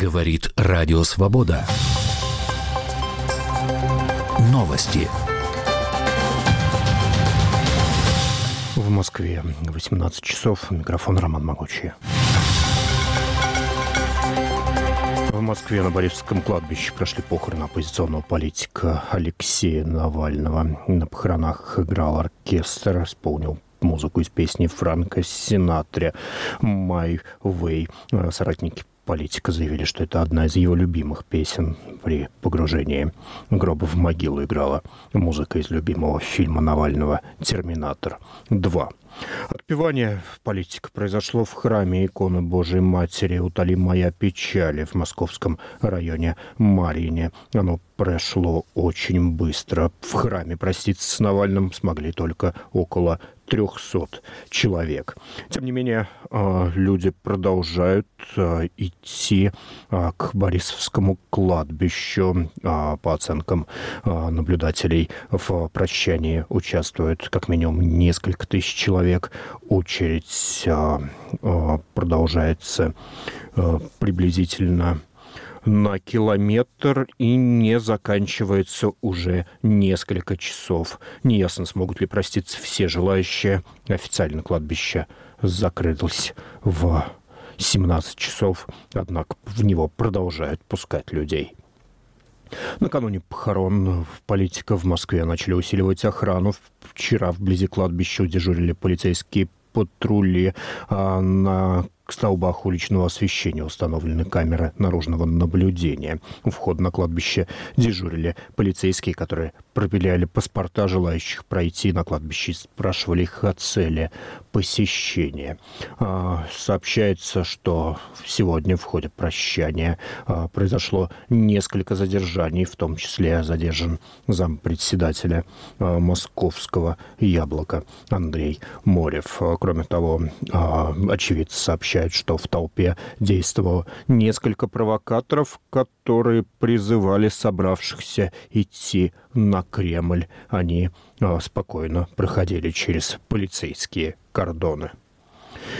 Говорит Радио Свобода. Новости. В Москве 18 часов. Микрофон Роман Могучий. В Москве на Борисовском кладбище прошли похороны оппозиционного политика Алексея Навального. На похоронах играл оркестр, исполнил музыку из песни Франка Синатри «My Way». Соратники политика заявили, что это одна из его любимых песен при погружении гроба в могилу играла музыка из любимого фильма Навального «Терминатор 2». Отпевание политика произошло в храме иконы Божией Матери «Утоли моя печали» в московском районе Марьине. Оно прошло очень быстро. В храме проститься с Навальным смогли только около 300 человек. Тем не менее, а, люди продолжают а, идти а, к Борисовскому кладбищу. По оценкам наблюдателей, в прощании участвуют как минимум несколько тысяч человек. Очередь продолжается приблизительно на километр и не заканчивается уже несколько часов. Неясно, смогут ли проститься все желающие. Официально кладбище закрылось в 17 часов, однако в него продолжают пускать людей. Накануне похорон политика в Москве начали усиливать охрану. Вчера вблизи кладбища дежурили полицейские патрули. А на к столбах уличного освещения установлены камеры наружного наблюдения. У входа на кладбище дежурили полицейские, которые проверяли паспорта желающих пройти на кладбище и спрашивали их о цели посещения. А, сообщается, что сегодня в ходе прощания а, произошло несколько задержаний, в том числе задержан зампредседателя а, московского «Яблока» Андрей Морев. Кроме того, очевидцы сообщают, что в толпе действовало несколько провокаторов, которые призывали собравшихся идти на Кремль. Они спокойно проходили через полицейские кордоны.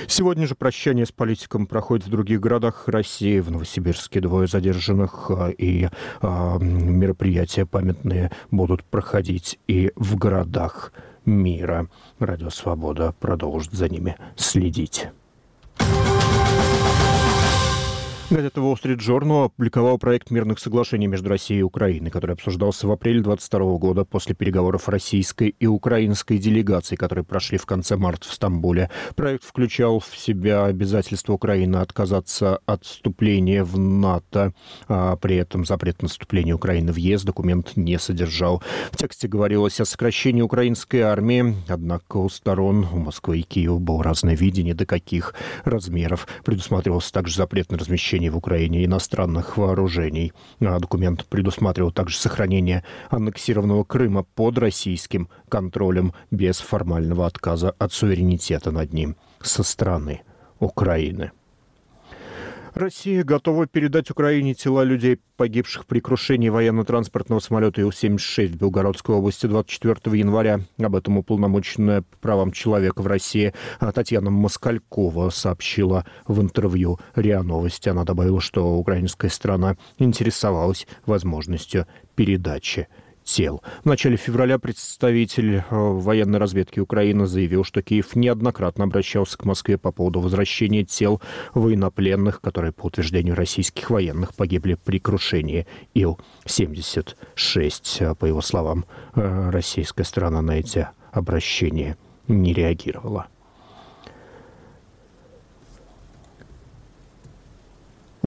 Сегодня же прощание с политиком проходит в других городах России. В Новосибирске двое задержанных а, и а, мероприятия памятные будут проходить и в городах мира. Радио «Свобода» продолжит за ними следить. Газета Wall Street Journal опубликовала проект мирных соглашений между Россией и Украиной, который обсуждался в апреле 2022 года после переговоров российской и украинской делегаций, которые прошли в конце марта в Стамбуле. Проект включал в себя обязательство Украины отказаться от вступления в НАТО, а при этом запрет на вступление Украины в ЕС документ не содержал. В тексте говорилось о сокращении украинской армии, однако у сторон, у Москвы и Киева, было разное видение, до каких размеров. Предусматривался также запрет на размещение размещении в Украине иностранных вооружений. А документ предусматривал также сохранение аннексированного Крыма под российским контролем без формального отказа от суверенитета над ним со стороны Украины. Россия готова передать Украине тела людей, погибших при крушении военно-транспортного самолета Ил-76 в Белгородской области 24 января. Об этом уполномоченная по правам человека в России Татьяна Москалькова сообщила в интервью РИА Новости. Она добавила, что украинская страна интересовалась возможностью передачи тел. В начале февраля представитель э, военной разведки Украины заявил, что Киев неоднократно обращался к Москве по поводу возвращения тел военнопленных, которые, по утверждению российских военных, погибли при крушении Ил-76. По его словам, э, российская сторона на эти обращения не реагировала.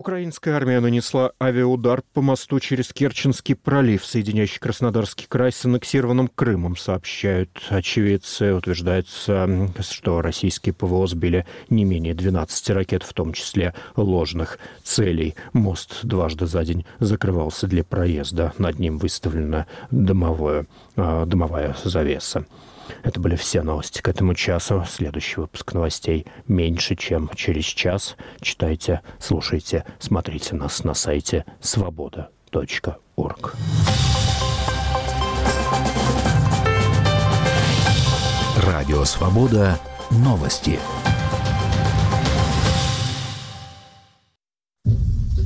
Украинская армия нанесла авиаудар по мосту через Керченский пролив, соединяющий Краснодарский край с аннексированным Крымом, сообщают очевидцы. Утверждается, что российские ПВО сбили не менее 12 ракет, в том числе ложных целей. Мост дважды за день закрывался для проезда. Над ним выставлена дымовое, а, дымовая завеса. Это были все новости к этому часу. Следующий выпуск новостей меньше, чем через час. Читайте, слушайте, смотрите нас на сайте свобода.орг. Радио «Свобода» новости.